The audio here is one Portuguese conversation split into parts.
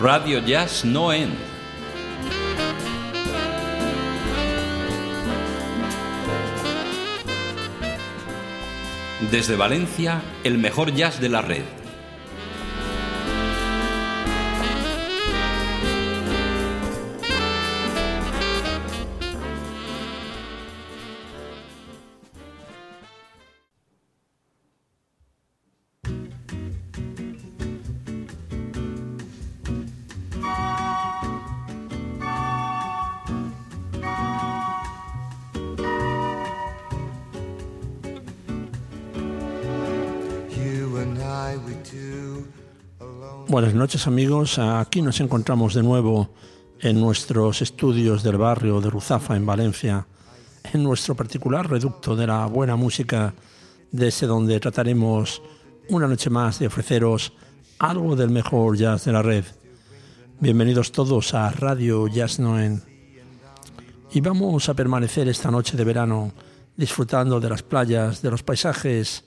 Radio Jazz No End. Desde Valencia, el mejor jazz de la red. Buenas noches amigos, aquí nos encontramos de nuevo en nuestros estudios del barrio de Ruzafa en Valencia, en nuestro particular reducto de la buena música, desde donde trataremos una noche más de ofreceros algo del mejor jazz de la red. Bienvenidos todos a Radio Jazz Noen. Y vamos a permanecer esta noche de verano disfrutando de las playas, de los paisajes,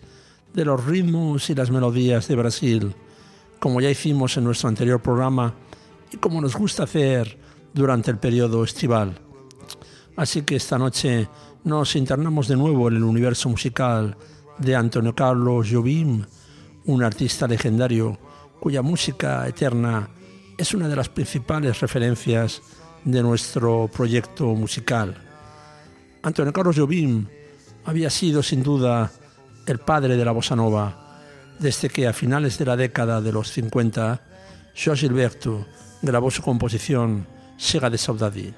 de los ritmos y las melodías de Brasil como ya hicimos en nuestro anterior programa y como nos gusta hacer durante el periodo estival. Así que esta noche nos internamos de nuevo en el universo musical de Antonio Carlos Jobim, un artista legendario cuya música eterna es una de las principales referencias de nuestro proyecto musical. Antonio Carlos Jobim había sido sin duda el padre de la bossa nova desde que a finales de la década de los 50, Jorge Gilberto grabó su composición Sega de Saudade.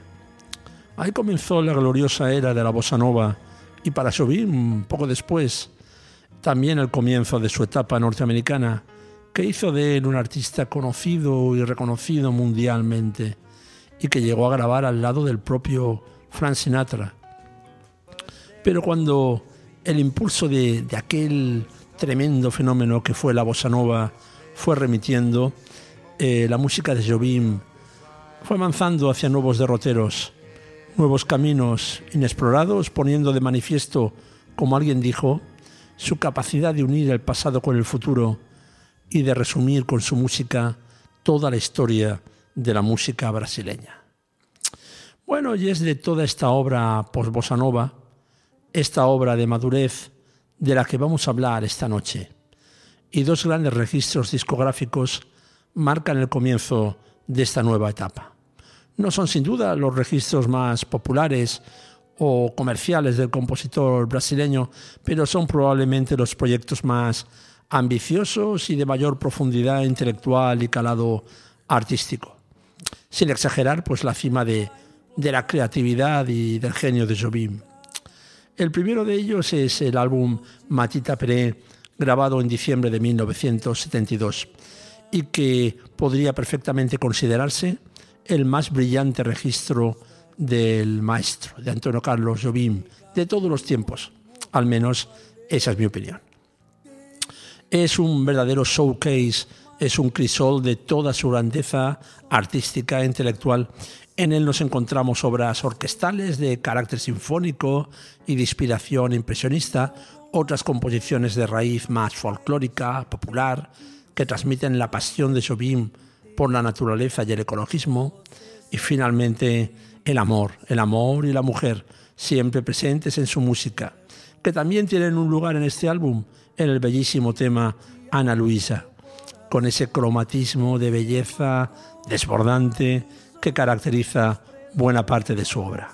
Ahí comenzó la gloriosa era de la bossa nova y para Jobim, poco después, también el comienzo de su etapa norteamericana, que hizo de él un artista conocido y reconocido mundialmente y que llegó a grabar al lado del propio Frank Sinatra. Pero cuando el impulso de, de aquel tremendo fenómeno que fue la bossa nova fue remitiendo, eh, la música de Jobim fue avanzando hacia nuevos derroteros, nuevos caminos inexplorados, poniendo de manifiesto, como alguien dijo, su capacidad de unir el pasado con el futuro y de resumir con su música toda la historia de la música brasileña. Bueno, y es de toda esta obra post-bossa nova, esta obra de madurez, de la que vamos a hablar esta noche. Y dos grandes registros discográficos marcan el comienzo de esta nueva etapa. No son sin duda los registros más populares o comerciales del compositor brasileño, pero son probablemente los proyectos más ambiciosos y de mayor profundidad intelectual y calado artístico. Sin exagerar, pues la cima de, la creatividad y del genio de Jobim. El primero de ellos es el álbum Matita Peré, grabado en diciembre de 1972, y que podría perfectamente considerarse el más brillante registro del maestro, de Antonio Carlos Jobim, de todos los tiempos. Al menos esa es mi opinión. Es un verdadero showcase, es un crisol de toda su grandeza artística e intelectual. En él nos encontramos obras orquestales de carácter sinfónico y de inspiración impresionista, otras composiciones de raíz más folclórica, popular, que transmiten la pasión de Jobim por la naturaleza y el ecologismo, y finalmente el amor, el amor y la mujer, siempre presentes en su música, que también tienen un lugar en este álbum, en el bellísimo tema Ana Luisa, con ese cromatismo de belleza desbordante, que caracteriza buena parte de su obra.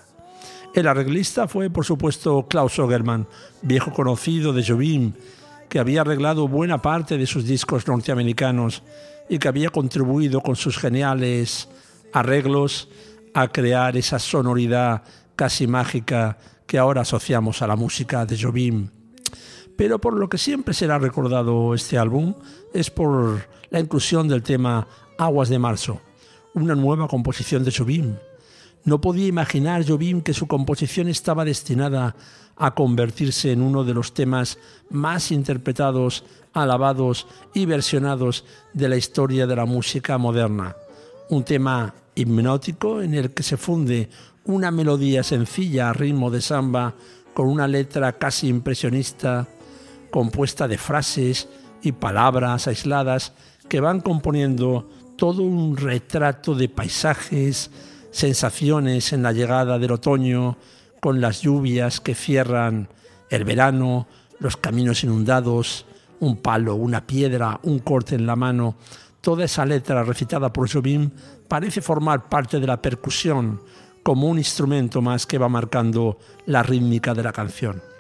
El arreglista fue, por supuesto, Klaus Ogerman, viejo conocido de Jobim, que había arreglado buena parte de sus discos norteamericanos y que había contribuido con sus geniales arreglos a crear esa sonoridad casi mágica que ahora asociamos a la música de Jobim. Pero por lo que siempre será recordado este álbum es por la inclusión del tema Aguas de Marzo, una nueva composición de Jobim. No podía imaginar Jobim que su composición estaba destinada a convertirse en uno de los temas más interpretados, alabados y versionados de la historia de la música moderna. Un tema hipnótico en el que se funde una melodía sencilla a ritmo de samba con una letra casi impresionista compuesta de frases y palabras aisladas que van componiendo todo un retrato de paisajes, sensaciones en la llegada del otoño, con las lluvias que cierran el verano, los caminos inundados, un palo, una piedra, un corte en la mano. Toda esa letra recitada por Jobim parece formar parte de la percusión como un instrumento más que va marcando la rítmica de la canción.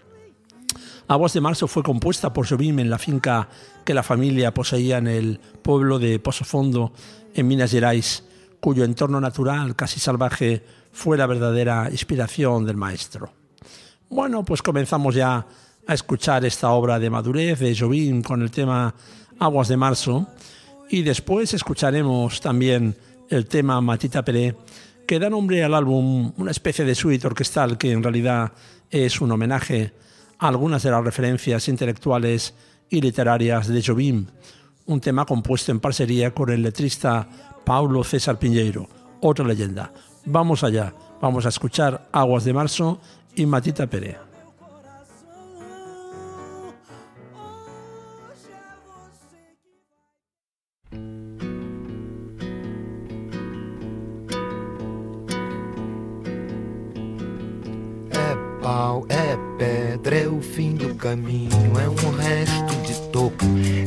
Aguas de Marzo fue compuesta por Jobim en la finca que la familia poseía en el pueblo de Pozo Fondo, en Minas Gerais, cuyo entorno natural casi salvaje fue la verdadera inspiración del maestro. Bueno, pues comenzamos ya a escuchar esta obra de madurez de Jobim con el tema Aguas de Marzo y después escucharemos también el tema Matita Peré que da nombre al álbum, una especie de suite orquestal que en realidad es un homenaje a algunas de las referencias intelectuales y literarias de Jobim, un tema compuesto en parcería con el letrista Paulo César Piñeiro, otra leyenda. Vamos allá, vamos a escuchar Aguas de Marzo y Matita é o fim do caminho, é um resto de topo,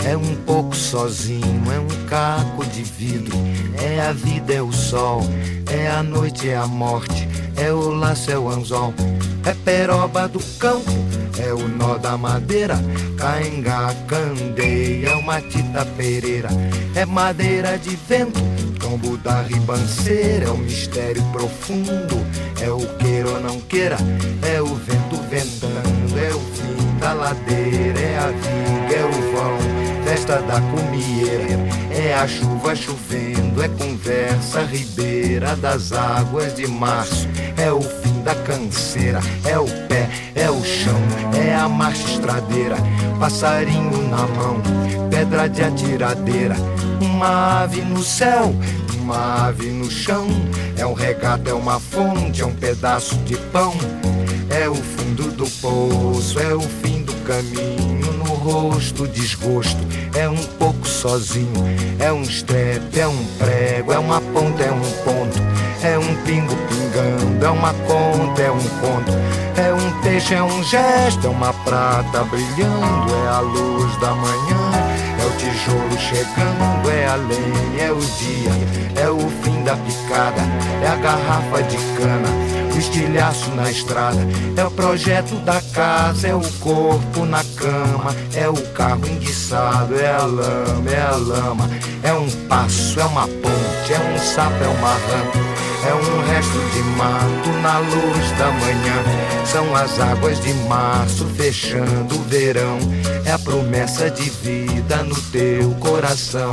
é um pouco sozinho, é um caco de vidro, é a vida, é o sol, é a noite, é a morte, é o laço, é o anzol, é peroba do campo, é o nó da madeira, cainga, candeia, é uma tita pereira, é madeira de vento, tombo da ribanceira, é o mistério profundo, é o queira ou não queira, é o vento ventando, é o fim da ladeira, é a viga, é o vão, festa da comieira, é a chuva chovendo, é conversa ribeira das águas de março, é o fim da canseira, é o pé, é o chão, é a marcha passarinho na mão, pedra de atiradeira, uma ave no céu, uma ave no chão, é um regato, é uma fonte, é um pedaço de pão, é o fundo do poço, é o fim do caminho, no rosto desgosto, é um pouco sozinho, é um estrepe, é um prego, é uma ponta, é um ponto, é um pingo pingando, é uma conta, é um conto, é um peixe, é um gesto, é uma prata brilhando, é a luz da manhã, é o tijolo chegando, é a lenha, é o dia, é o fim da picada, é a garrafa de cana, o estilhaço na estrada, é o projeto da casa, é o corpo na cama, é o carro enguiçado, é a lama, é a lama, é um passo, é uma ponte, é um sapo, é uma rã. É um resto de mato na luz da manhã. São as águas de março fechando o verão. É a promessa de vida no teu coração.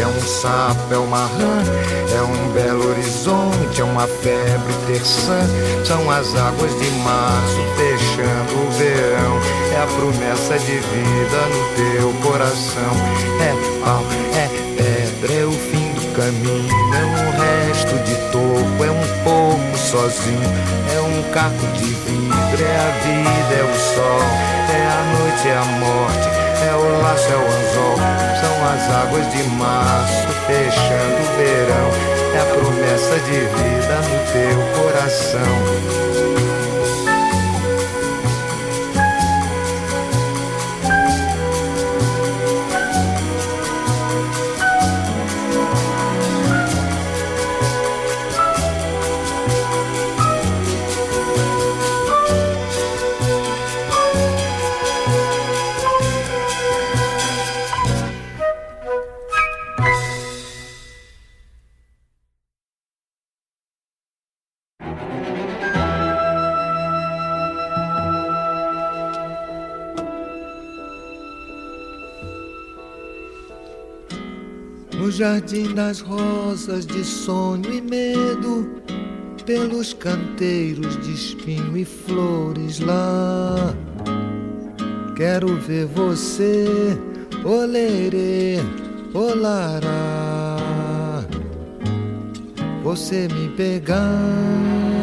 é um sapo, é uma rã. É um belo horizonte, é uma febre terçã. São as águas de março fechando o verão. É a promessa de vida no teu coração. É pau, é pedra, é o fim do caminho. É um resto de topo, é um pouco sozinho. É um caco de vidro, é a vida, é o sol. É a noite, é a morte, é o laço, é o anzol. São as águas de março fechando o verão. É a promessa de vida no teu coração. Jardim das rosas de sonho e medo, pelos canteiros de espinho e flores lá. Quero ver você, olerê, olará. Você me pegar.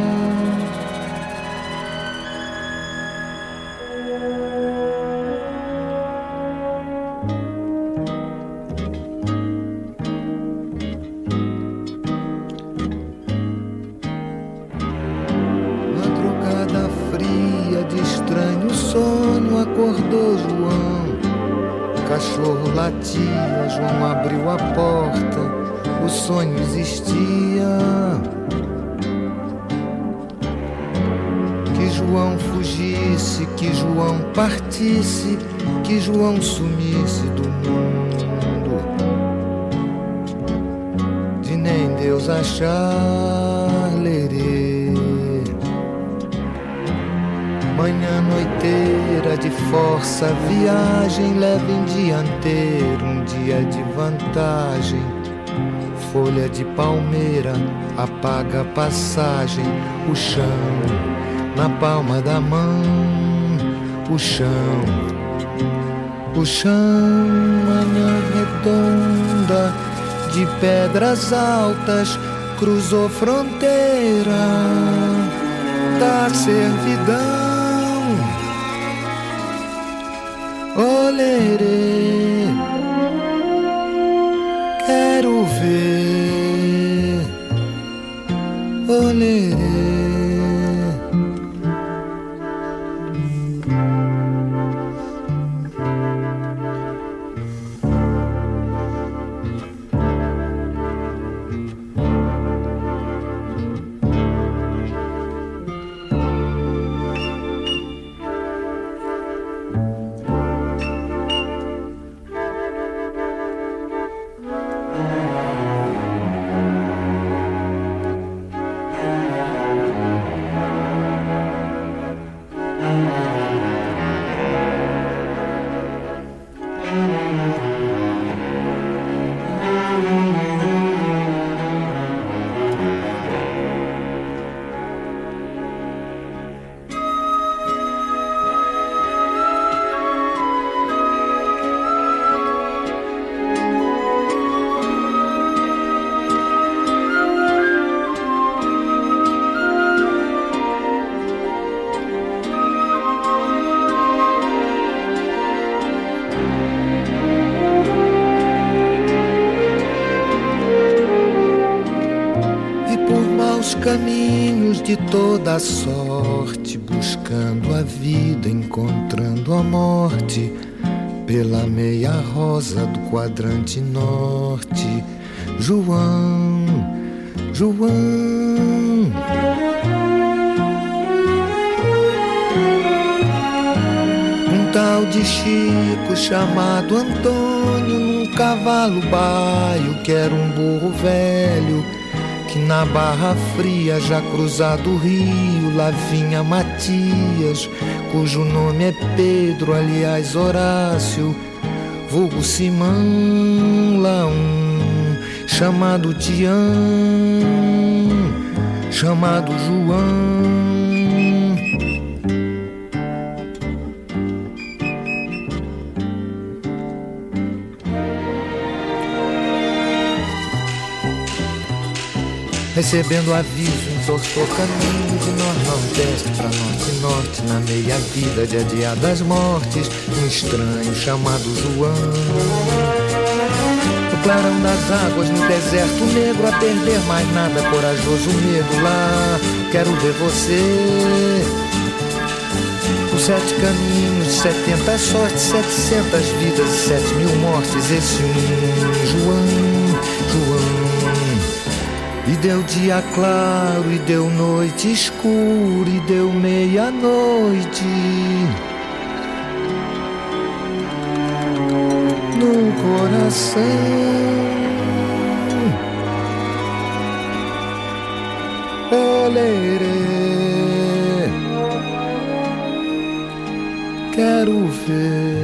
Partisse, que João sumisse do mundo. De nem Deus achar lerê. Manhã noiteira de força, viagem leve em dianteiro, um dia de vantagem. Folha de palmeira apaga a passagem, o chão na palma da mão, o chão, o chão, manhã redonda de pedras altas, cruzou fronteira da servidão. Quadrante norte. João, João. Um tal de Chico chamado Antônio, num cavalo baio, que era um burro velho que na Barra Fria, já cruzado o rio, lá vinha Matias, cujo nome é Pedro, aliás Horácio, vulgo Simão, lá um, chamado Tião, chamado João. Recebendo aviso, entortou caminho de nordeste pra norte norte Na meia vida de adiadas mortes Um estranho chamado João. No clarão das águas, no deserto negro A perder mais nada, corajoso medo lá Quero ver você. Com sete caminhos, setenta sortes Setecentas vidas, sete mil mortes Esse um João e deu dia claro, e deu noite escura, e deu meia-noite. No coração. Olerê, quero ver.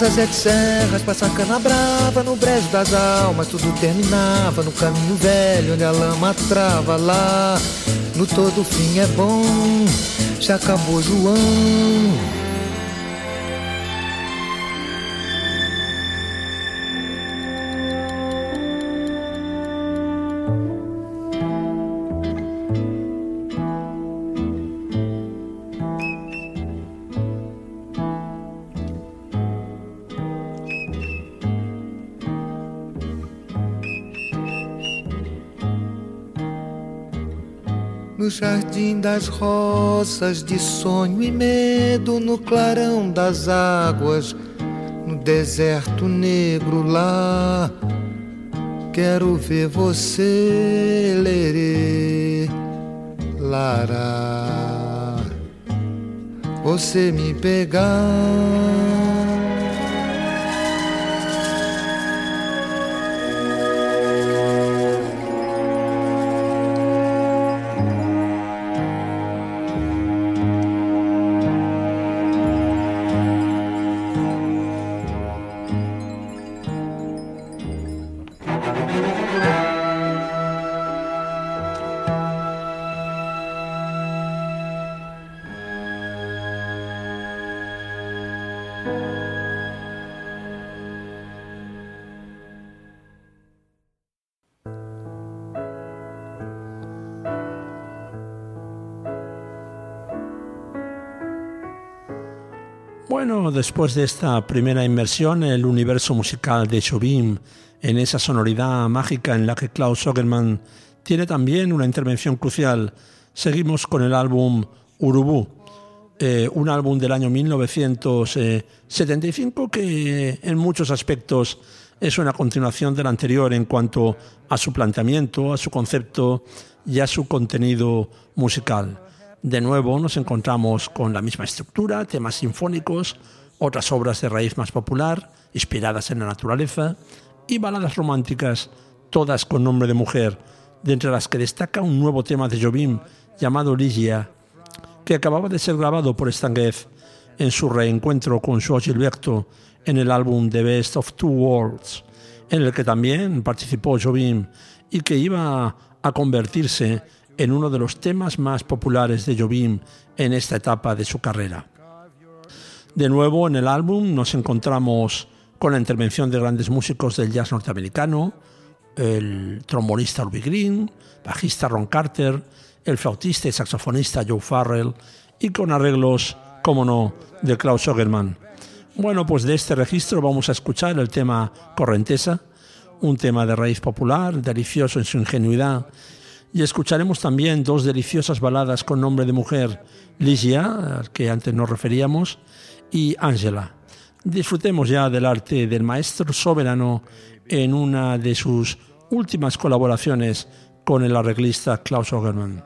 Passa sete serras, passa cana brava No brejo das almas tudo terminava No caminho velho onde a lama trava Lá. No todo fim é bom Já acabou João jardim das rosas, de sonho e medo, no clarão das águas, no deserto negro lá. Quero ver você, lerê, lara, você me pegar. Bueno, después de esta primera inmersión en el universo musical de Jobim, en esa sonoridad mágica en la que Klaus Sogerman tiene también una intervención crucial, seguimos con el álbum Urubu, eh, un álbum del año 1975 que en muchos aspectos es una continuación del anterior en cuanto a su planteamiento, a su concepto y a su contenido musical. De nuevo nos encontramos con la misma estructura, temas sinfónicos, otras obras de raíz más popular, inspiradas en la naturaleza, y baladas románticas, todas con nombre de mujer, de entre las que destaca un nuevo tema de Jobim llamado Ligia, que acababa de ser grabado por Stanguez en su reencuentro con Joao Gilberto en el álbum The Best of Two Worlds, en el que también participó Jobim y que iba a convertirse en uno de los temas más populares de Jobim en esta etapa de su carrera. De nuevo en el álbum nos encontramos con la intervención de grandes músicos del jazz norteamericano, el trombonista Ruby Green, bajista Ron Carter, el flautista y saxofonista Joe Farrell y con arreglos, como no, de Klaus Sogerman. Bueno, pues de este registro vamos a escuchar el tema Correntesa, un tema de raíz popular, delicioso en su ingenuidad y escucharemos también dos deliciosas baladas con nombre de mujer, Ligia, al que antes nos referíamos, y Angela. Disfrutemos ya del arte del maestro soberano en una de sus últimas colaboraciones con el arreglista Klaus Ogerman.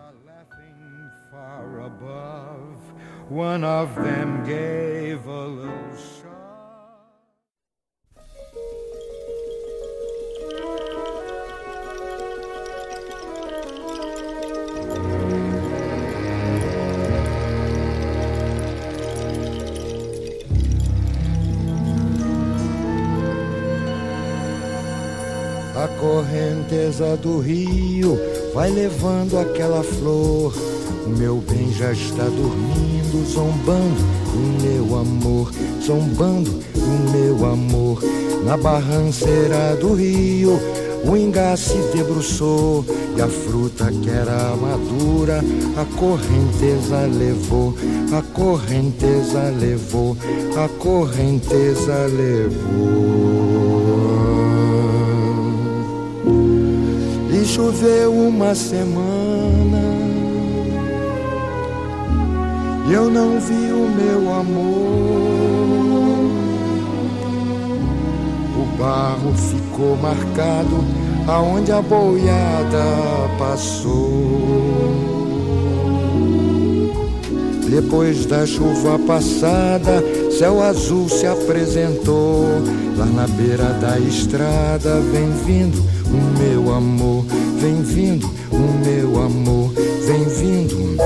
A correnteza do rio vai levando aquela flor. O meu bem já está dormindo, zombando o meu amor, zombando o meu amor. Na barranceira do rio, o ingá se debruçou e a fruta que era madura, a correnteza levou, a correnteza levou, a correnteza levou. Choveu uma semana e eu não vi o meu amor. O barro ficou marcado aonde a boiada passou. Depois da chuva passada, céu azul se apresentou. Lá na beira da estrada, vem vindo o meu amor, vem vindo o meu amor, vem vindo.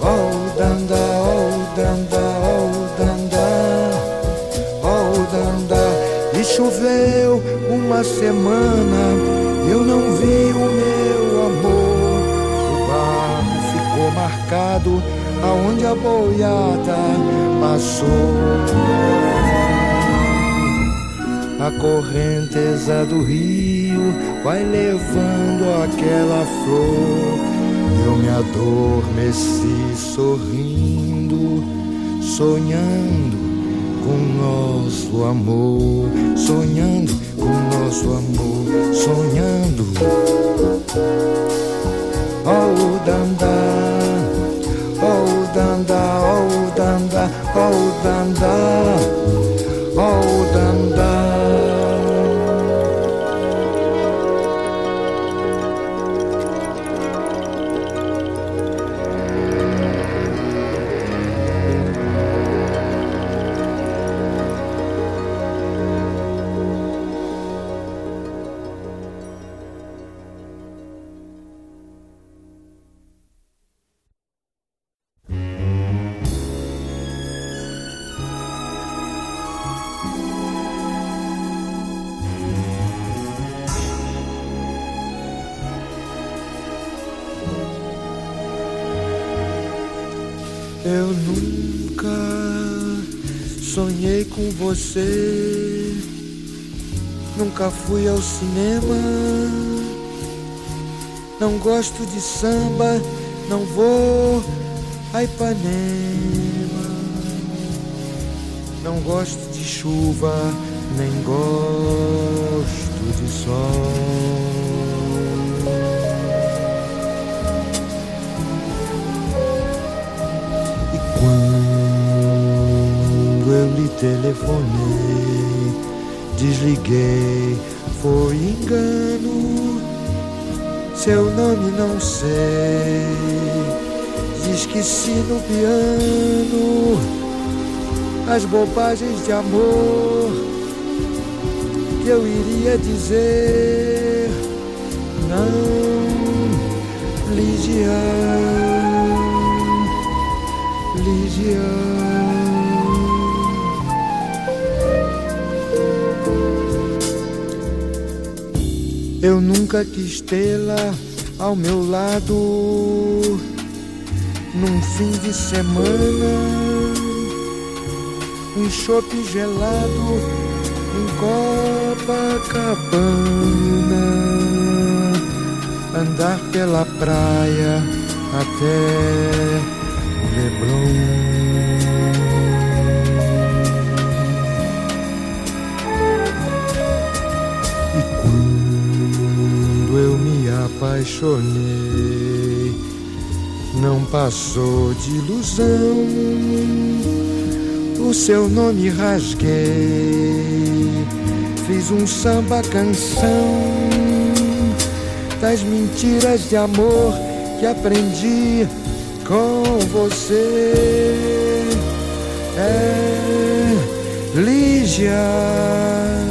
Oh, danda, oh, danda, oh, danda, oh, danda. E choveu uma semana, eu não vi o meu amor. O barco ficou marcado aonde a boiada passou. A correnteza do rio vai levando aquela flor. Eu me adormeci sorrindo, sonhando com nosso amor, sonhando com nosso amor, sonhando. Oh, danda, oh, danda, oh, danda, oh, danda, oh, danda. Eu nunca sonhei com você. Nunca fui ao cinema. Não gosto de samba, não vou a Ipanema. Não gosto de chuva, nem gosto de sol. Telefonei, desliguei, foi engano. Seu nome não sei, esqueci no piano as bobagens de amor que eu iria dizer. Não, Ligia. Eu nunca quis tê-la ao meu lado num fim de semana, um chope gelado em Copacabana, andar pela praia até Leblon. Apaixonei, não passou de ilusão. O seu nome rasguei, fiz um samba canção das mentiras de amor que aprendi com você é Lígia.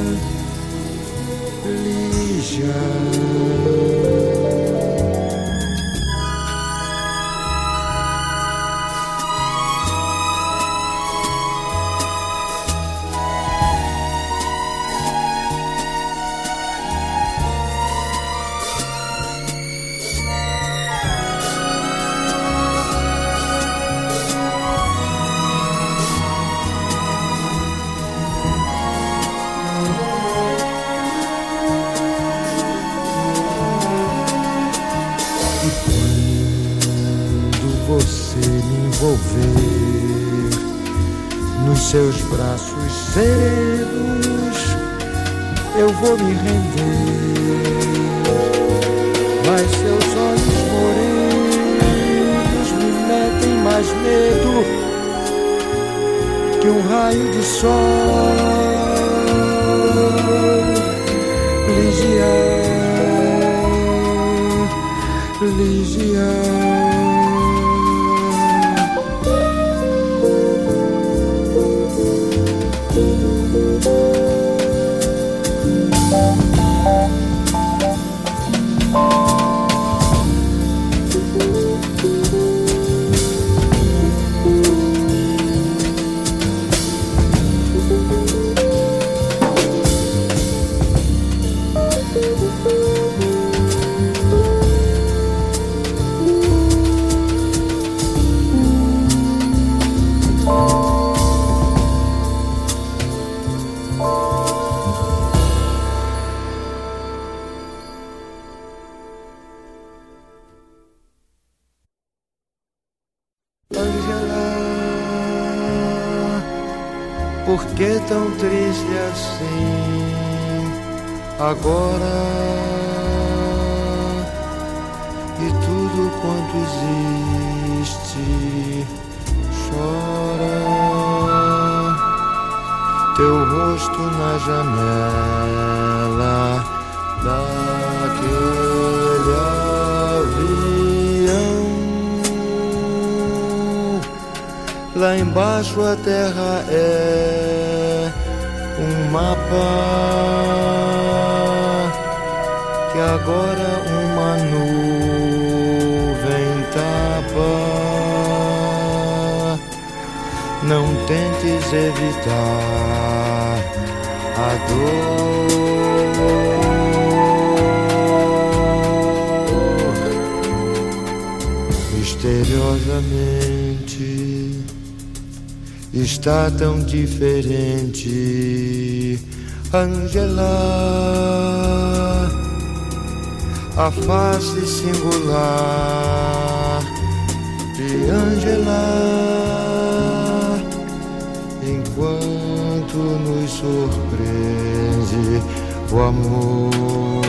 Agora e tudo quanto existe chora. Teu rosto na janela daquele avião. Lá embaixo a terra é um mapa evitar a dor. Misteriosamente está tão diferente, Angela a face singular de Angela, nos surpreende o amor.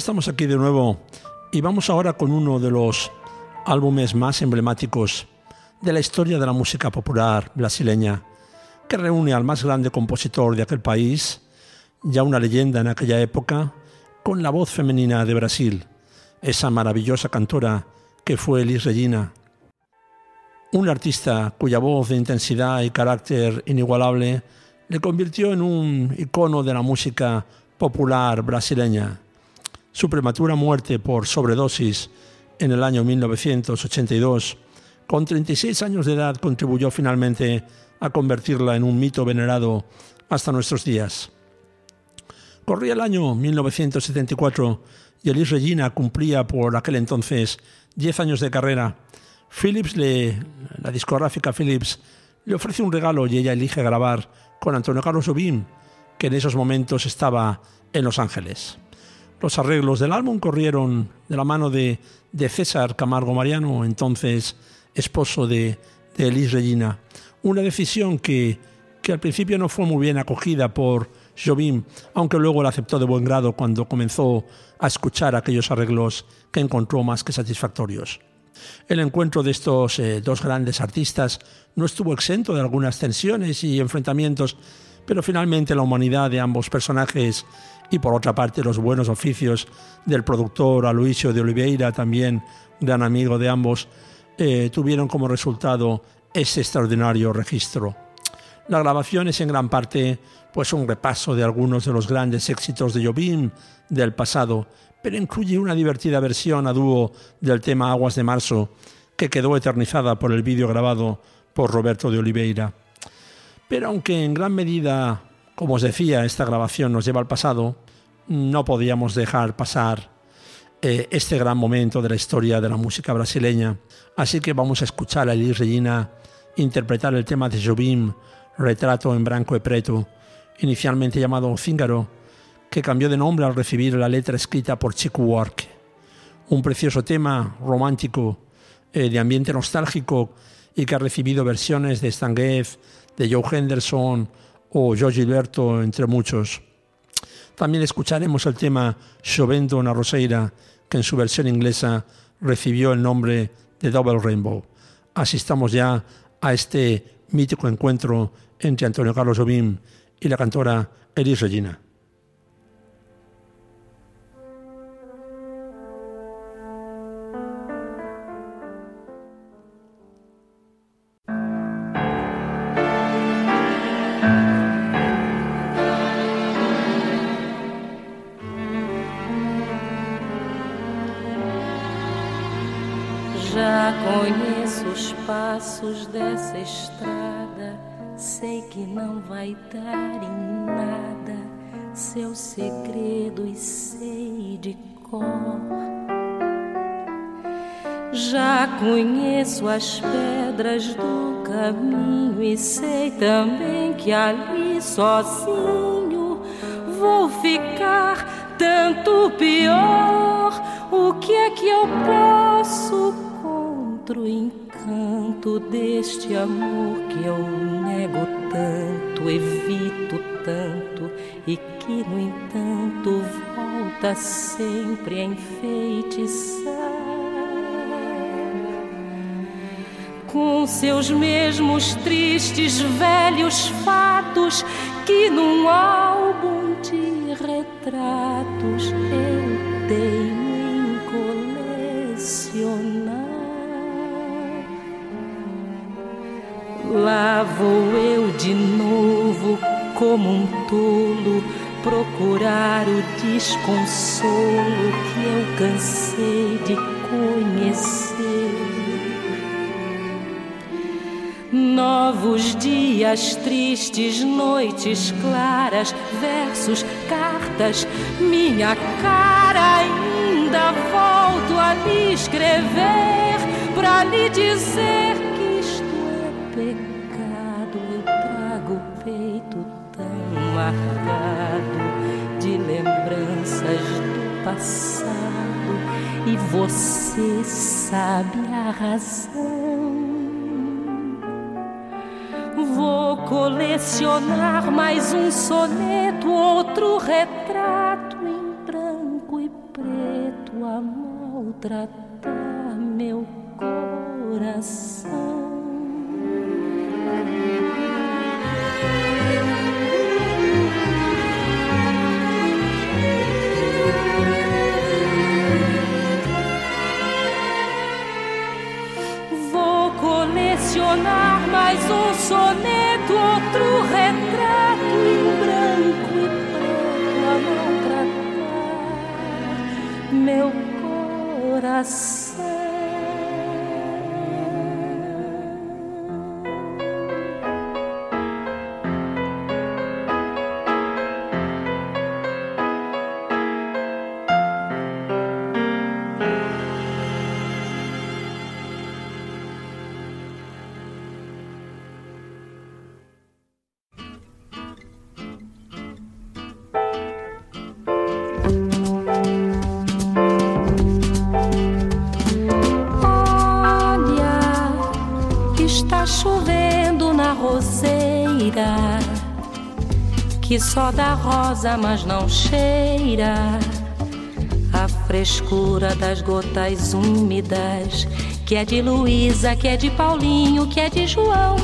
estamos aquí de nuevo y vamos ahora con uno de los álbumes más emblemáticos de la historia de la música popular brasileña, que reúne al más grande compositor de aquel país, ya una leyenda en aquella época, con la voz femenina de Brasil, esa maravillosa cantora que fue Elis Regina. Un artista cuya voz de intensidad y carácter inigualable le convirtió en un icono de la música popular brasileña. Su prematura muerte por sobredosis en el año 1982, con 36 años de edad, contribuyó finalmente a convertirla en un mito venerado hasta nuestros días. Corría el año 1974 y Elis Regina cumplía por aquel entonces 10 años de carrera. Philips, la discográfica Philips, le ofrece un regalo y ella elige grabar con Antonio Carlos Obín, que en esos momentos estaba en Los Ángeles. Los arreglos del álbum corrieron de la mano de, César Camargo Mariano, entonces esposo de, de Elis Regina. Una decisión que, que al principio no fue muy bien acogida por Jobim, aunque luego la aceptó de buen grado cuando comenzó a escuchar aquellos arreglos que encontró más que satisfactorios. El encuentro de estos eh, dos grandes artistas no estuvo exento de algunas tensiones y enfrentamientos, pero finalmente la humanidad de ambos personajes y por otra parte los buenos oficios del productor Aloisio de Oliveira, también gran amigo de ambos, eh, tuvieron como resultado ese extraordinario registro. La grabación es en gran parte pues un repaso de algunos de los grandes éxitos de Jobim del pasado, pero incluye una divertida versión a dúo del tema Aguas de Marzo, que quedó eternizada por el vídeo grabado por Roberto de Oliveira. Pero aunque en gran medida, como os decía, esta grabación nos lleva al pasado, no podíamos dejar pasar eh, este gran momento de la historia de la música brasileña. Así que vamos a escuchar a Elis Regina interpretar el tema de Jobim, Retrato en Branco e Preto, inicialmente llamado Cíngaro, que cambió de nombre al recibir la letra escrita por Chico Buarque. Un precioso tema romántico, eh, de ambiente nostálgico y que ha recibido versiones de Stan de Joe Henderson o Joe Gilberto, entre muchos. También escucharemos el tema Chovendo una Roseira, que en su versión inglesa recibió el nombre de Double Rainbow. Asistamos ya a este mítico encuentro entre Antonio Carlos Jobim y la cantora Elis Regina. Passos dessa estrada, sei que não vai dar em nada seus segredos sei de cor. Já conheço as pedras do caminho e sei também que ali sozinho vou ficar tanto pior. O que é que eu posso contra o encanto deste amor que eu nego tanto, evito tanto e que, no entanto, volta sempre a enfeitiçar? com seus mesmos tristes velhos fatos que num álbum de retratos eu tenho em colecionar. Lá vou eu de novo como um tolo procurar o desconsolo que eu cansei de conhecer. Novos dias tristes, noites claras, versos, cartas, minha cara ainda volto a lhe escrever para lhe dizer de lembranças do passado e você sabe a razão. Vou colecionar mais um soneto, outro retrato em branco e preto a maltratar meu coração. Coração. Dá rosa, mas não cheira a frescura das gotas úmidas, que é de Luísa, que é de Paulinho, que é de João,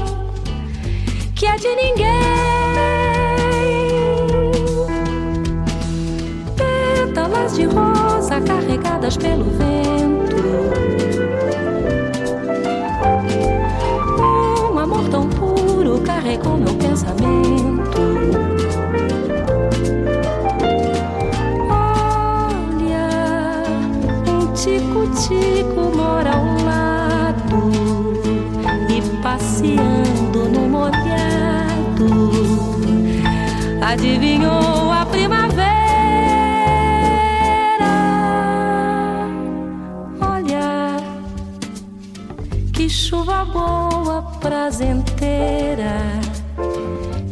que é de ninguém. Pétalas de rosa carregadas pelo vento. Um amor tão puro carregou meu adivinhou a primavera. Olha que chuva boa, prazenteira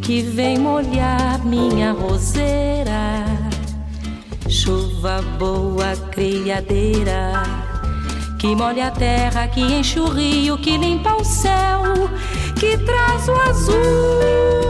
que vem molhar minha roseira chuva boa, criadeira, que molha a terra, que enche o rio, que limpa o céu, que traz o azul.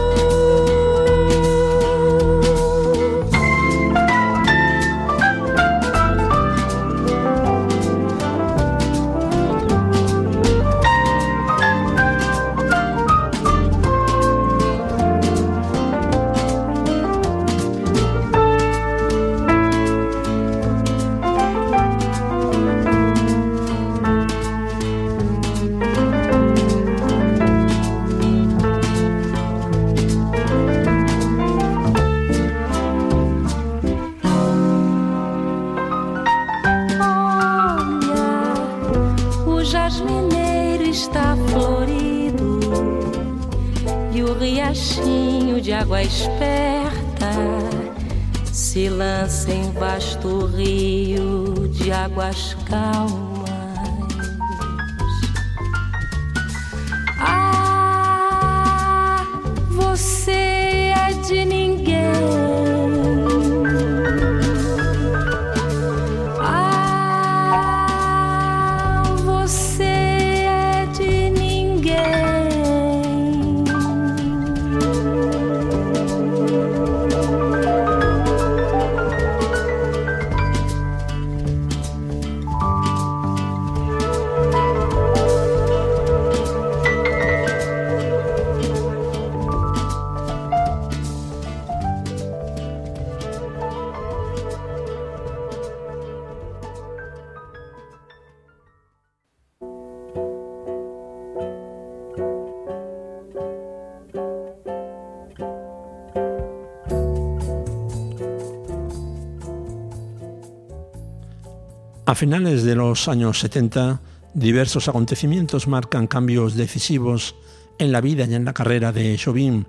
A finales de los años 70, diversos acontecimientos marcan cambios decisivos en la vida y en la carrera de Jobim.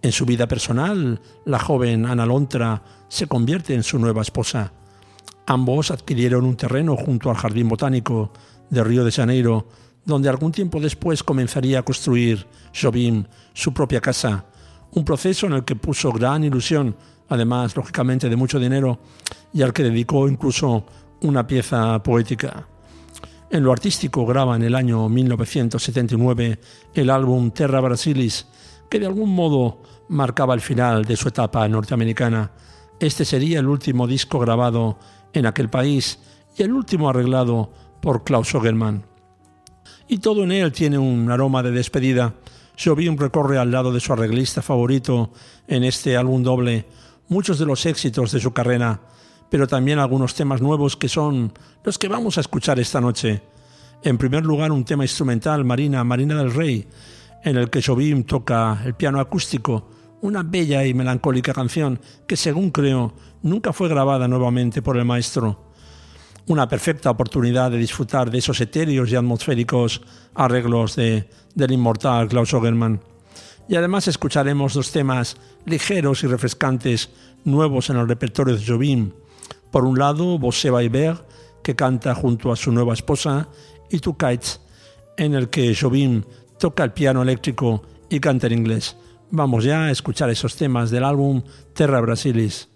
En su vida personal, la joven Ana Lontra se convierte en su nueva esposa. Ambos adquirieron un terreno junto al Jardín Botánico de Río de Janeiro, donde algún tiempo después comenzaría a construir Jobim su propia casa, un proceso en el que puso gran ilusión, además, lógicamente, de mucho dinero, y al que dedicó incluso una pieza poética. En lo artístico graba en el año 1979 el álbum Terra Brasilis, que de algún modo marcaba el final de su etapa norteamericana. Este sería el último disco grabado en aquel país y el último arreglado por Klaus Ogerman. Y todo en él tiene un aroma de despedida. Jobim recorre al lado de su arreglista favorito en este álbum doble muchos de los éxitos de su carrera pero también algunos temas nuevos que son los que vamos a escuchar esta noche. En primer lugar, un tema instrumental, Marina, Marina del Rey, en el que Jobim toca el piano acústico, una bella y melancólica canción que, según creo, nunca fue grabada nuevamente por el maestro. Una perfecta oportunidad de disfrutar de esos etéreos y atmosféricos arreglos de, del inmortal Klaus Ogerman. Y además escucharemos dos temas ligeros y refrescantes nuevos en el repertorio de Jobim, por un lado, Bosse Weber, que canta junto a su nueva esposa, y Two Kites, en el que Jobim toca el piano eléctrico y canta en inglés. Vamos ya a escuchar esos temas del álbum Terra Brasilis.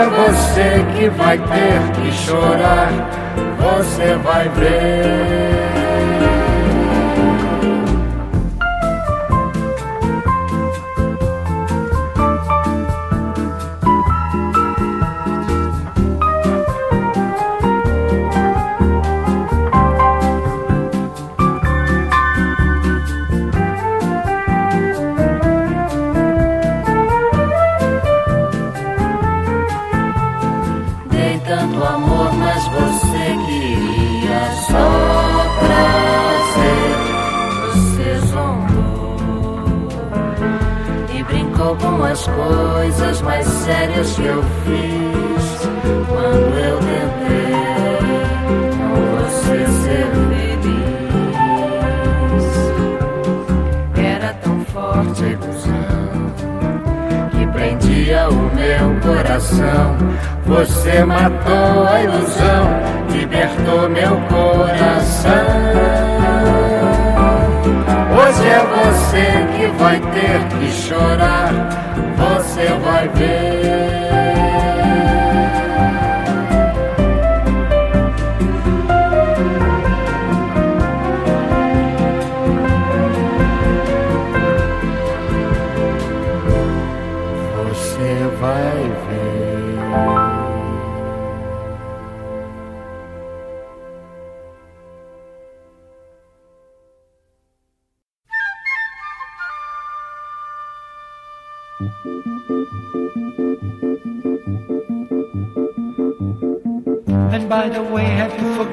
É você que vai ter que chorar, você vai ver. Coisas mais sérias que eu fiz quando eu tentei com você ser feliz. Era tão forte a ilusão que prendia o meu coração. Você matou a ilusão, libertou meu coração. Hoje é você que vai ter que chorar, você vai ver.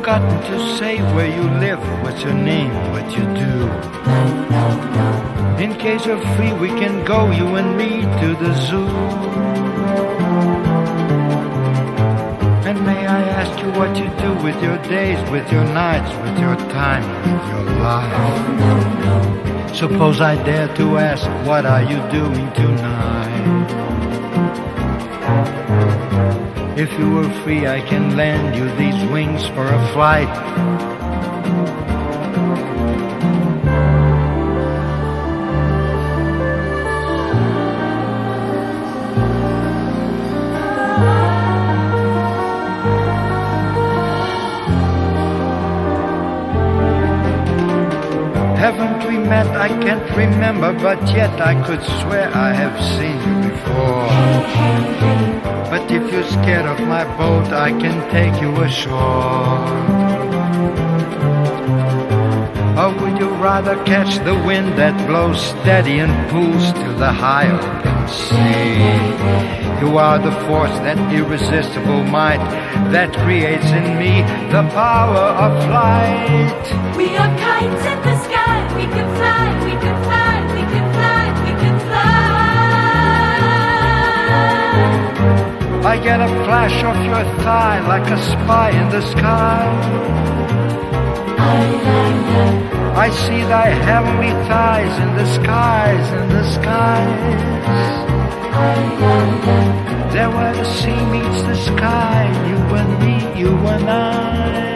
Forgotten to say where you live? What's your name? What you do? In case you're free, we can go, you and me, to the zoo. And may I ask you what you do with your days, with your nights, with your time, with your life? Suppose I dare to ask, what are you doing tonight? If you were free, I can lend you these wings for a flight. Haven't we met? I can't remember, but yet I could swear I have seen you before. But if you're scared of my boat, I can take you ashore. Or would you rather catch the wind that blows steady and pulls to the high open sea? You are the force, that irresistible might that creates in me the power of flight. We are kites in the sky. We can fly. We can fly. I get a flash of your thigh like a spy in the sky. I see thy heavenly thighs in the skies, in the skies. There where the sea meets the sky, you and me, you and I.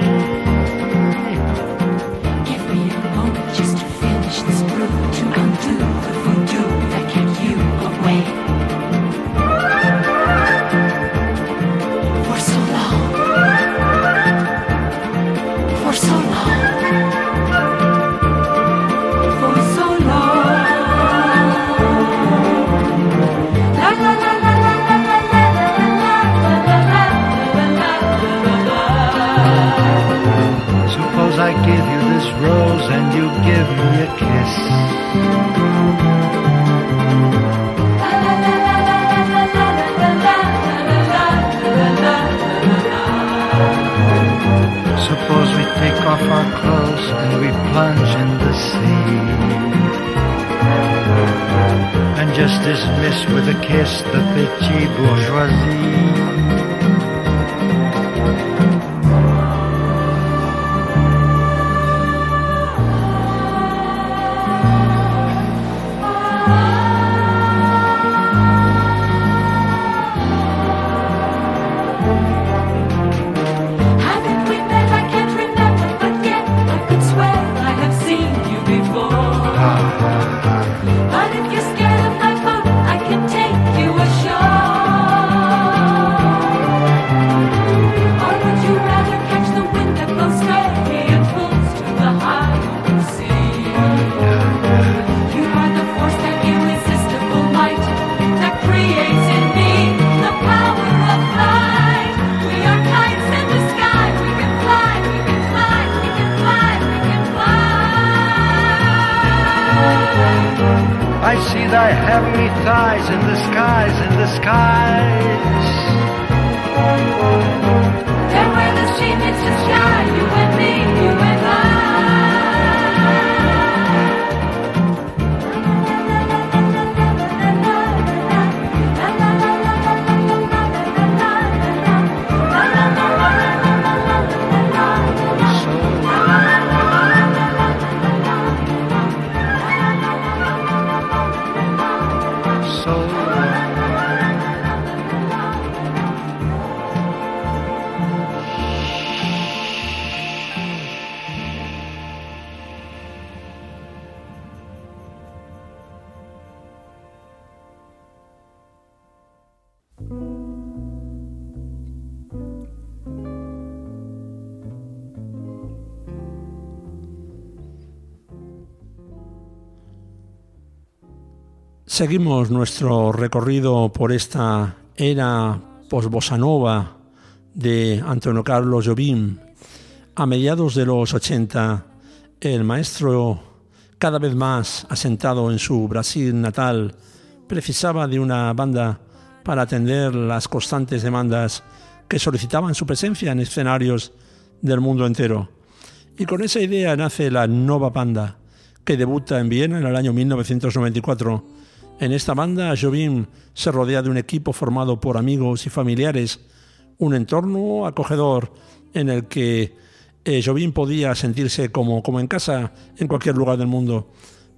with a kiss the petit bourgeoisie. Seguimos nuestro recorrido por esta era post-bossa nova de Antonio Carlos Jobim. A mediados de los 80, el maestro, cada vez más asentado en su Brasil natal, precisaba de una banda para atender las constantes demandas que solicitaban su presencia en escenarios del mundo entero. Y con esa idea nace la Nova Banda, que debuta en Viena en el año 1994. En esta banda, Jobim se rodea de un equipo formado por amigos y familiares, un entorno acogedor en el que eh, Jobim podía sentirse como, como en casa en cualquier lugar del mundo.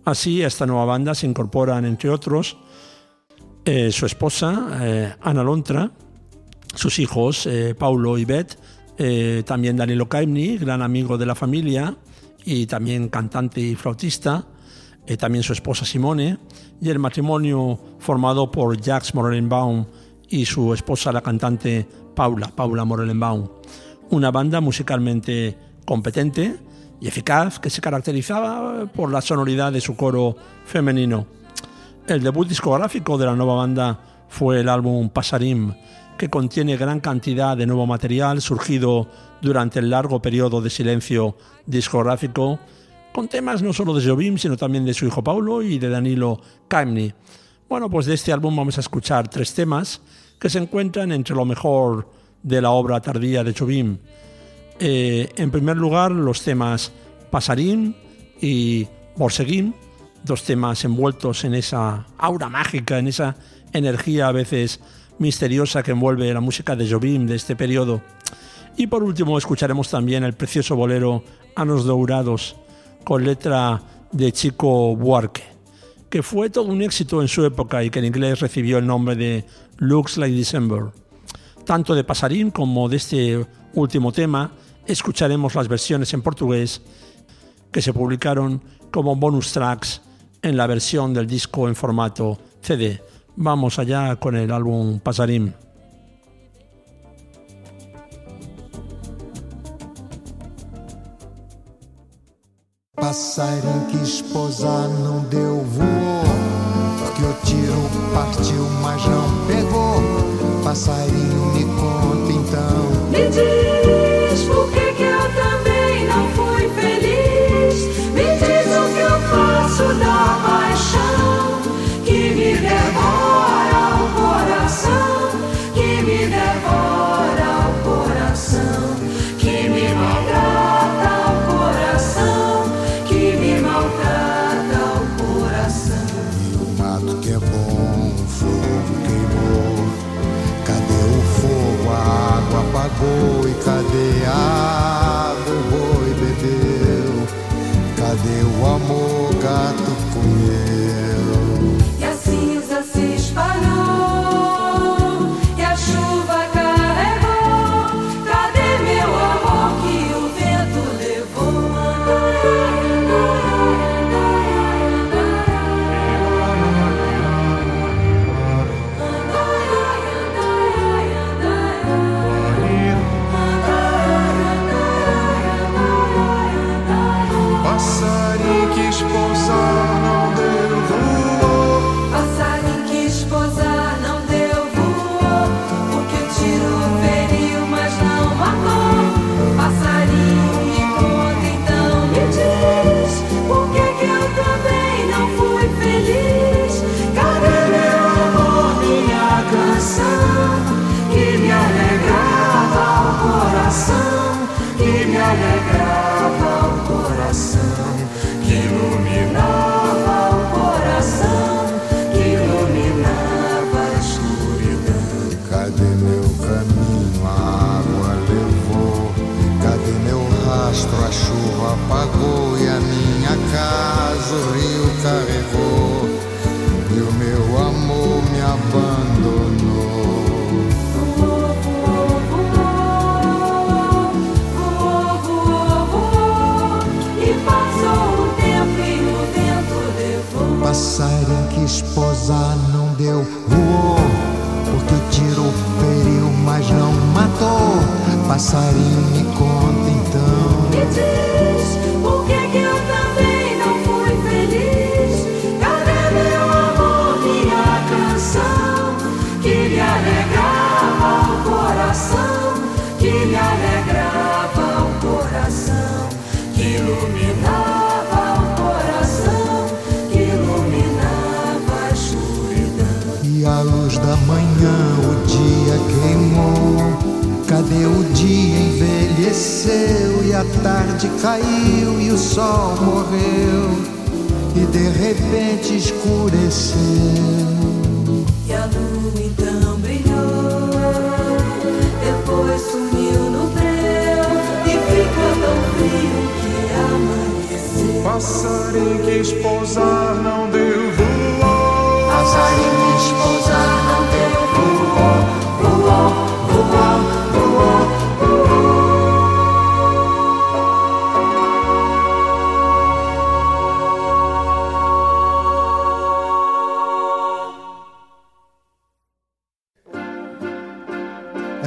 Así, a esta nueva banda se incorporan, entre otros, eh, su esposa, eh, Ana Lontra, sus hijos, eh, Paulo y Beth, eh, también Danilo Caimni, gran amigo de la familia y también cantante y flautista, eh, también su esposa Simone, y el matrimonio formado por Jacques Morelenbaum y su esposa, la cantante Paula, Paula Morelenbaum. Una banda musicalmente competente y eficaz que se caracterizaba por la sonoridad de su coro femenino. El debut discográfico de la nueva banda fue el álbum Pasarim, que contiene gran cantidad de nuevo material surgido durante el largo periodo de silencio discográfico, con temas no solo de Jobim, sino también de su hijo Paulo y de Danilo Caimni. Bueno, pues de este álbum vamos a escuchar tres temas que se encuentran entre lo mejor de la obra tardía de Jobim. Eh, en primer lugar, los temas Pasarim y Borseguim, dos temas envueltos en esa aura mágica, en esa energía a veces misteriosa que envuelve la música de Jobim de este periodo. Y por último escucharemos también el precioso bolero Anos Dourados, con letra de Chico Buarque, que fue todo un éxito en su época y que en inglés recibió el nombre de Looks Like December. Tanto de Pasarín como de este último tema escucharemos las versiones en portugués que se publicaron como bonus tracks en la versión del disco en formato CD. Vamos allá con el álbum Pasarim. Passarinho que esposar não deu voou Porque o tiro partiu, mas não pegou. Passarinho me conta então. Me diz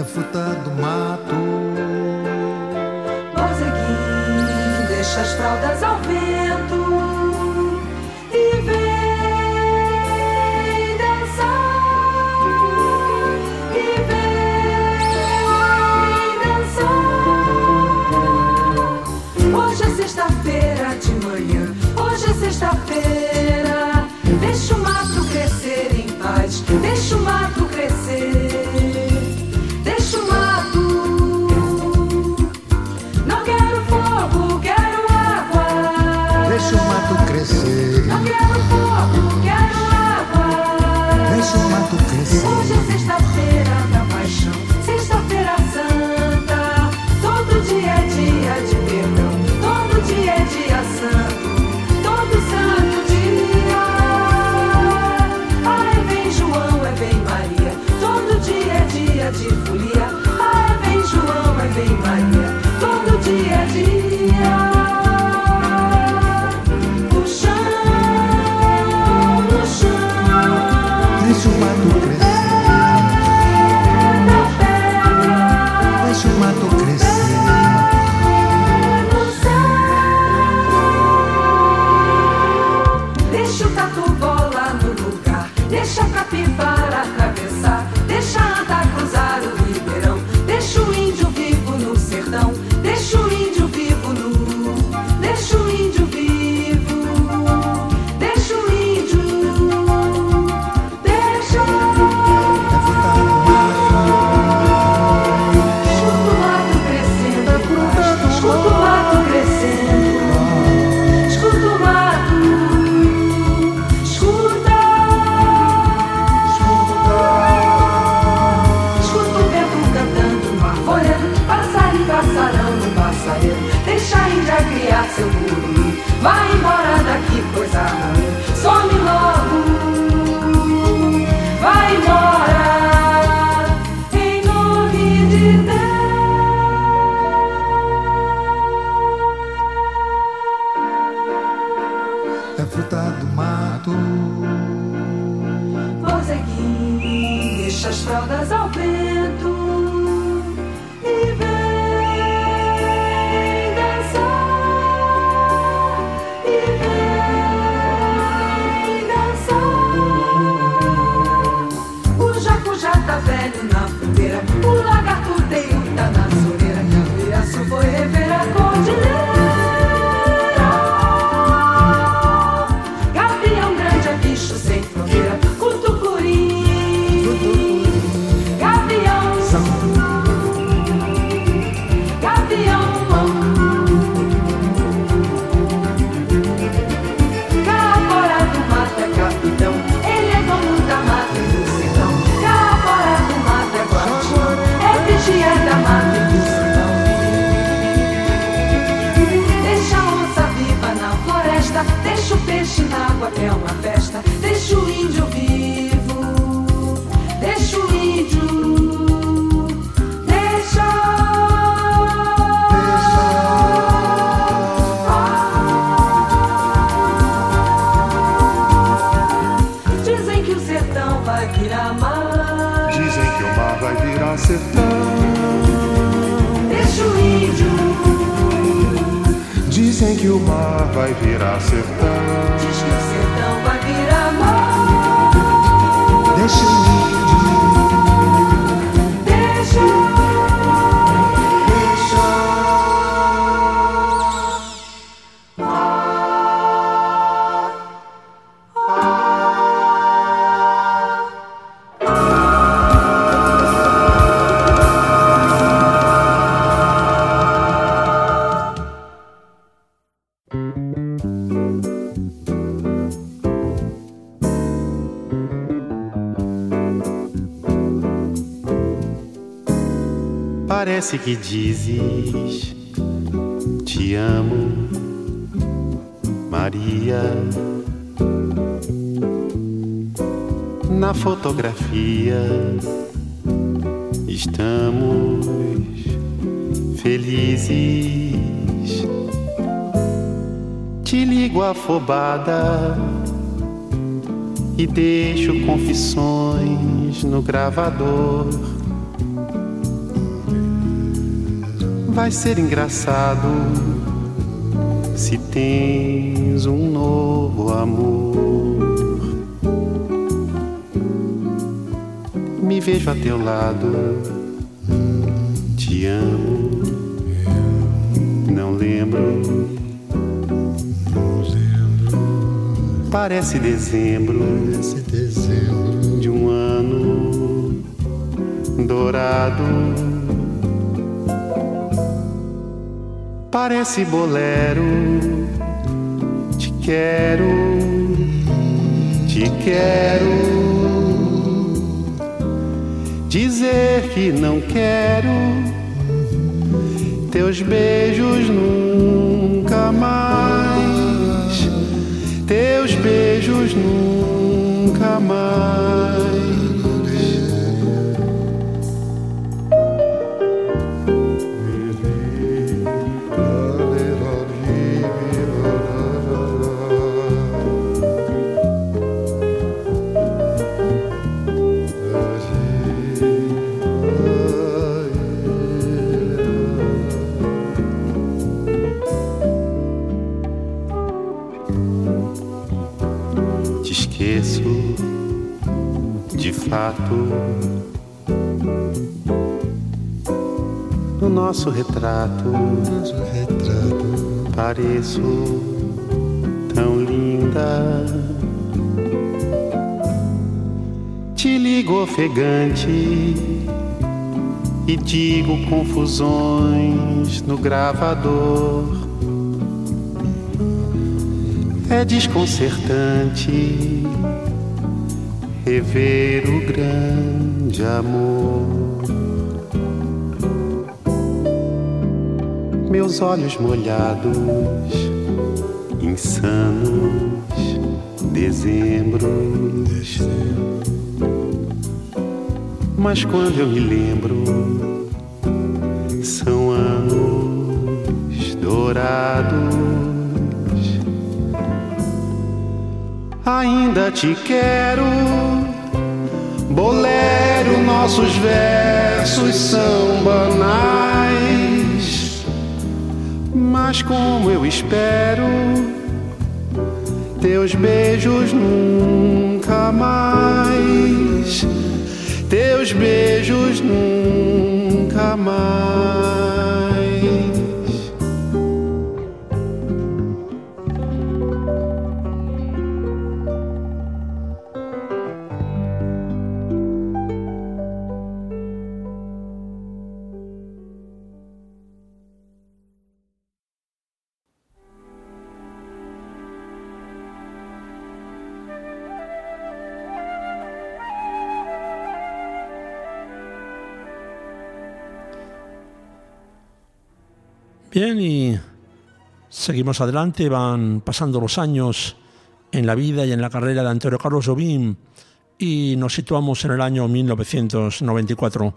fruta do mato. Borzeguim, deixa as fraldas ao vento e vem dançar, e vem dançar. Hoje é sexta-feira de manhã, hoje é sexta-feira. Deixa o mato crescer em paz, deixa o mato é fruta do mato. Voz aqui, deixa as fraldas ao vento. Que o mar vai virar sertão. Que dizes te amo, Maria. Na fotografia estamos felizes. Te ligo afobada e deixo confissões no gravador. Vai ser engraçado se tens um novo amor. Me vejo a teu lado, te amo, não lembro. Parece dezembro de um ano dourado. Parece bolero. Te quero, te quero. Dizer que não quero teus beijos nunca mais. Teus beijos nunca mais. Fato no nosso retrato. Pareço tão linda. Te ligo ofegante e digo confusões no gravador. É desconcertante rever o grande amor. Meus olhos molhados, insanos, dezembro. Mas quando eu me lembro, são anos dourados. Ainda te quero, nossos versos são banais. Mas como eu espero, teus beijos nunca mais. Teus beijos nunca mais. Seguimos adelante, van pasando los años en la vida y en la carrera de Antonio Carlos Jobim y nos situamos en el año 1994.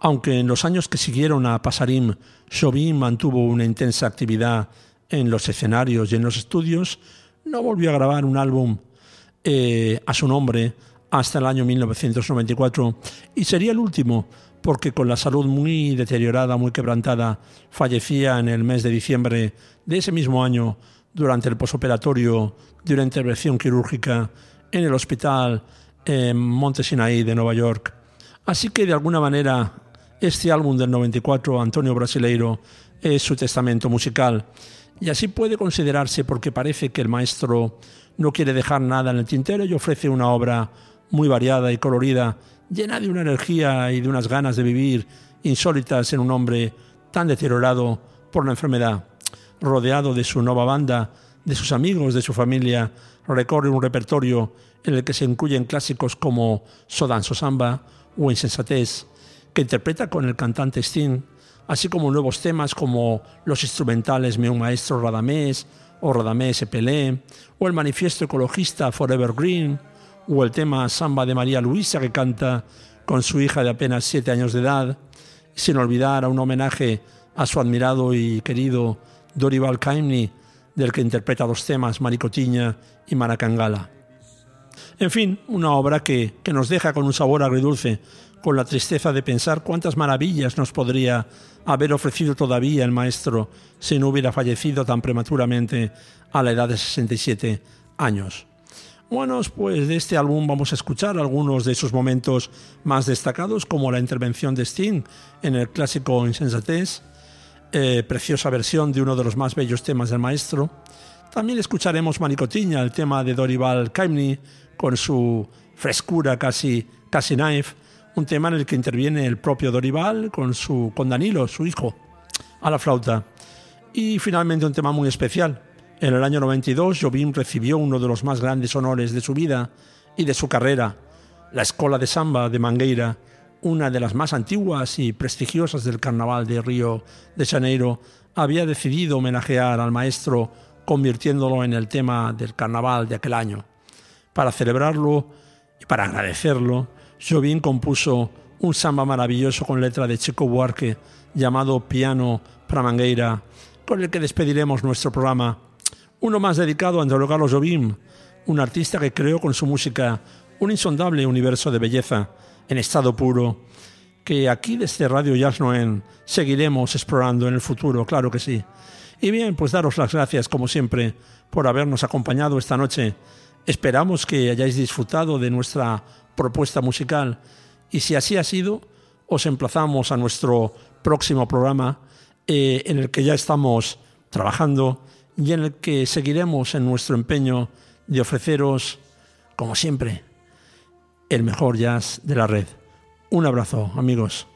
Aunque en los años que siguieron a Pasarim, Jobim mantuvo una intensa actividad en los escenarios y en los estudios, no volvió a grabar un álbum eh, a su nombre hasta el año 1994 y sería el último porque con la salud muy deteriorada, muy quebrantada, fallecía en el mes de diciembre de ese mismo año durante el posoperatorio de una intervención quirúrgica en el hospital en Monte Sinaí de Nueva York. Así que de alguna manera este álbum del 94, Antonio Brasileiro, es su testamento musical. Y así puede considerarse porque parece que el maestro no quiere dejar nada en el tintero y ofrece una obra muy variada y colorida, llena de una energía y de unas ganas de vivir insólitas en un hombre tan deteriorado por la enfermedad. Rodeado de su nueva banda, de sus amigos, de su familia, recorre un repertorio en el que se incluyen clásicos como Sodan Sosamba o Insensatez, que interpreta con el cantante Sting, así como nuevos temas como los instrumentales Mi un maestro Radamés o Radamés Pelé, o el manifiesto ecologista Forever Green, o el tema Samba de María Luisa que canta con su hija de apenas siete años de edad, sin olvidar a un homenaje a su admirado y querido Dorival Caymmi, del que interpreta los temas Maricotiña y Maracangala. En fin, una obra que, que nos deja con un sabor agridulce, con la tristeza de pensar cuántas maravillas nos podría haber ofrecido todavía el maestro si no hubiera fallecido tan prematuramente a la edad de 67 años. Bueno, pues de este álbum vamos a escuchar algunos de sus momentos más destacados, como la intervención de Sting en el clásico Insensatez, eh, preciosa versión de uno de los más bellos temas del maestro. También escucharemos Manicotiña, el tema de Dorival Caymmi, con su frescura casi, casi knife, un tema en el que interviene el propio Dorival con, su, con Danilo, su hijo, a la flauta. Y finalmente un tema muy especial, en el año 92, Jobim recibió uno de los más grandes honores de su vida y de su carrera, la Escola de Samba de Mangueira, una de las más antiguas y prestigiosas del Carnaval de Río de Janeiro, había decidido homenajear al maestro convirtiéndolo en el tema del carnaval de aquel año. Para celebrarlo y para agradecerlo, Jobim compuso un samba maravilloso con letra de Chico Buarque llamado Piano para Mangueira, con el que despediremos nuestro programa uno más dedicado a Antonio Carlos Jobim, un artista que creó con su música un insondable universo de belleza en estado puro, que aquí desde Radio Jazz Noen seguiremos explorando en el futuro, claro que sí. Y bien, pues daros las gracias, como siempre, por habernos acompañado esta noche. Esperamos que hayáis disfrutado de nuestra propuesta musical y si así ha sido, os emplazamos a nuestro próximo programa eh, en el que ya estamos trabajando y en el que seguiremos en nuestro empeño de ofreceros, como siempre, el mejor jazz de la red. Un abrazo, amigos.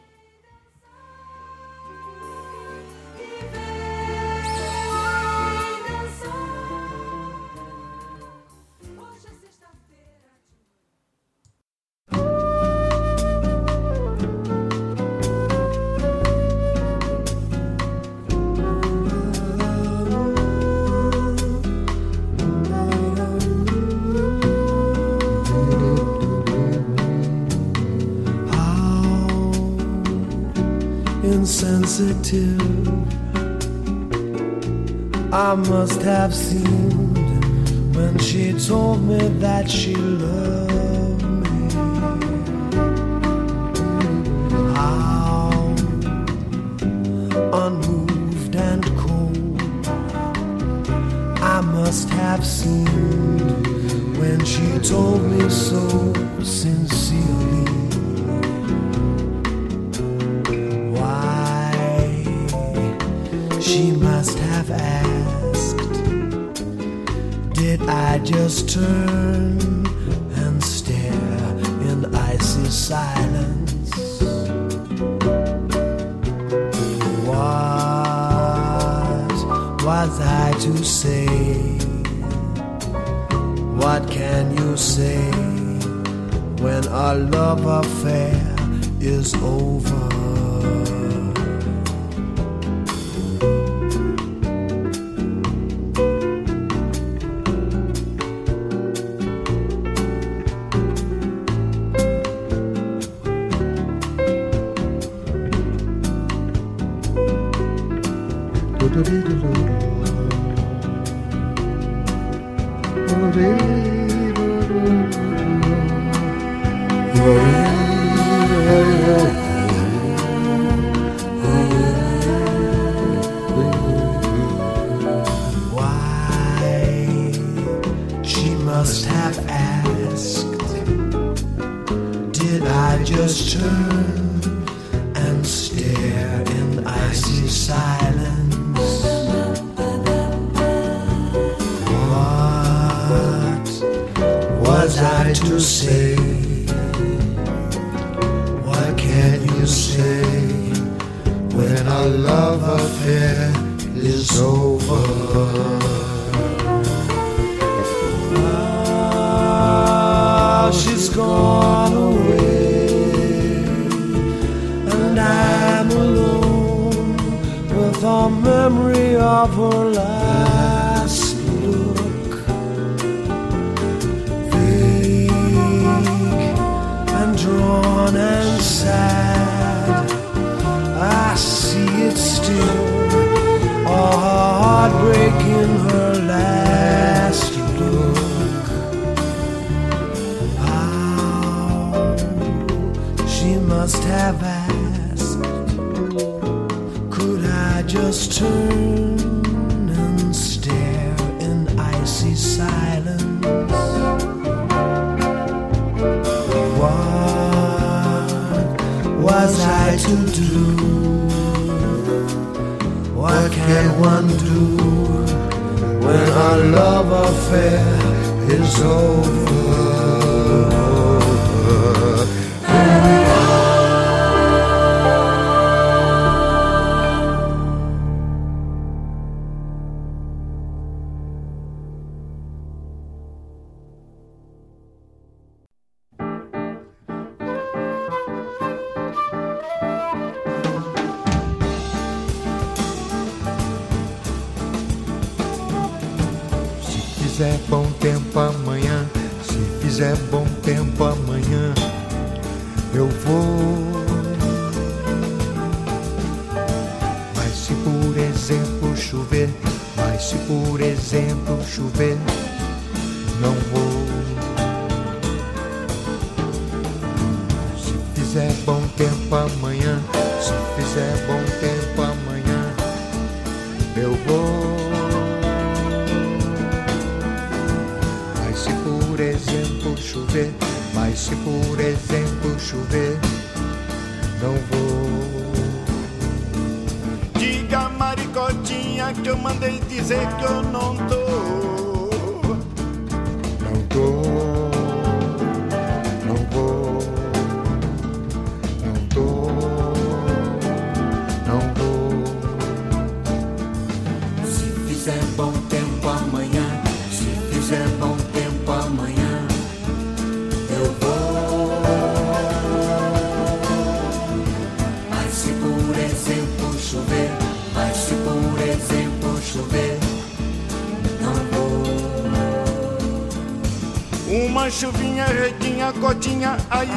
Insensitive. I must have seemed when she told me that she loved me. How unmoved and cold I must have seemed when she told me so sincerely. Just turn and stare in icy silence? What was I to say? What can you say when our love affair is over? it's still a heartbreak in her last look. How she must have asked, could I just turn? can one do when our love affair is over? chuvinha, redinha, cotinha, aí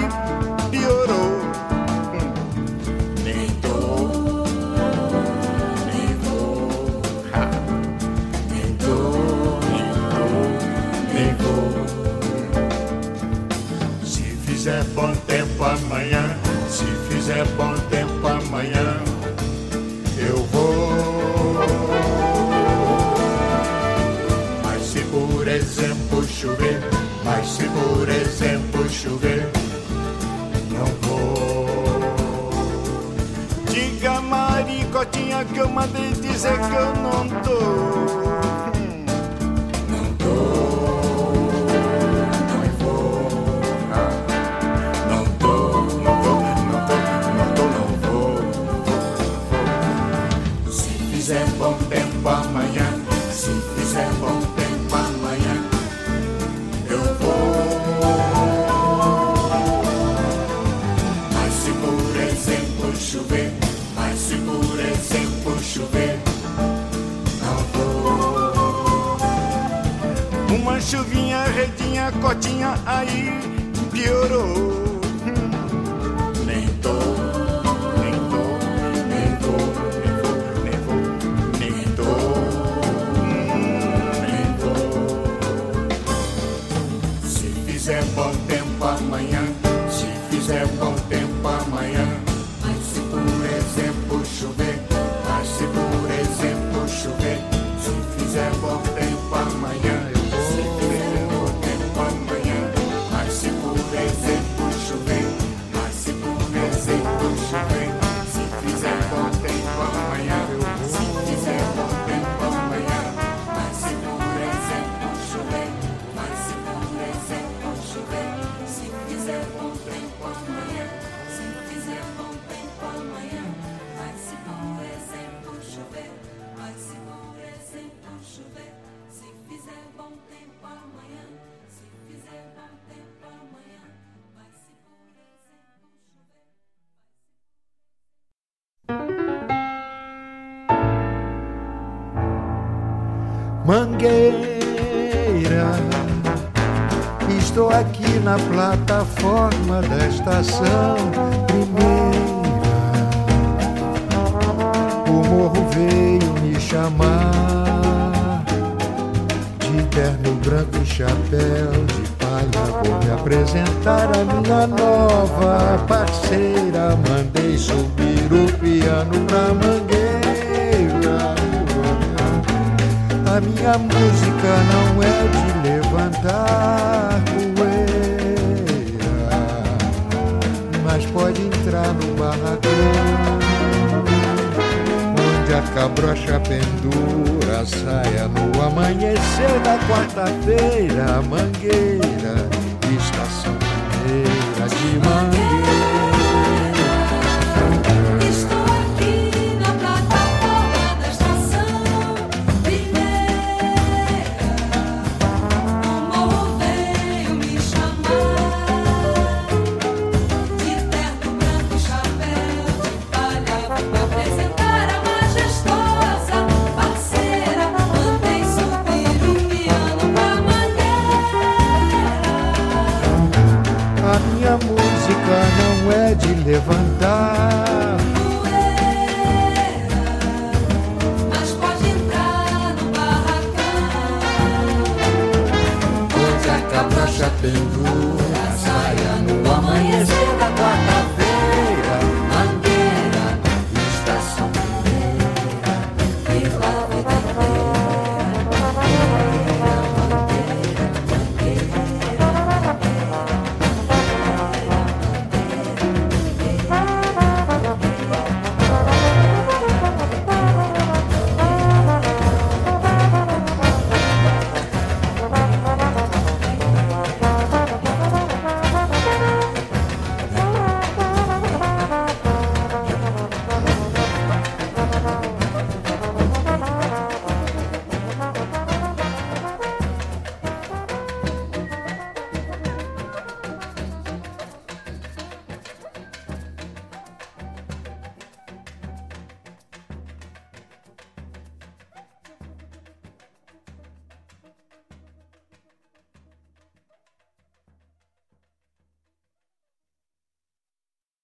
mangueira. Estou aqui na plataforma da estação primeira. O morro veio me chamar de terno branco e chapéu de palha. Vou me apresentar a minha nova parceira. Mandei subir o piano pra mangueira. A minha música não é de levantar poeira, mas pode entrar no barracão, onde a cabrocha pendura saia no amanhecer da quarta-feira, mangueira, estação mangueira de mangueira.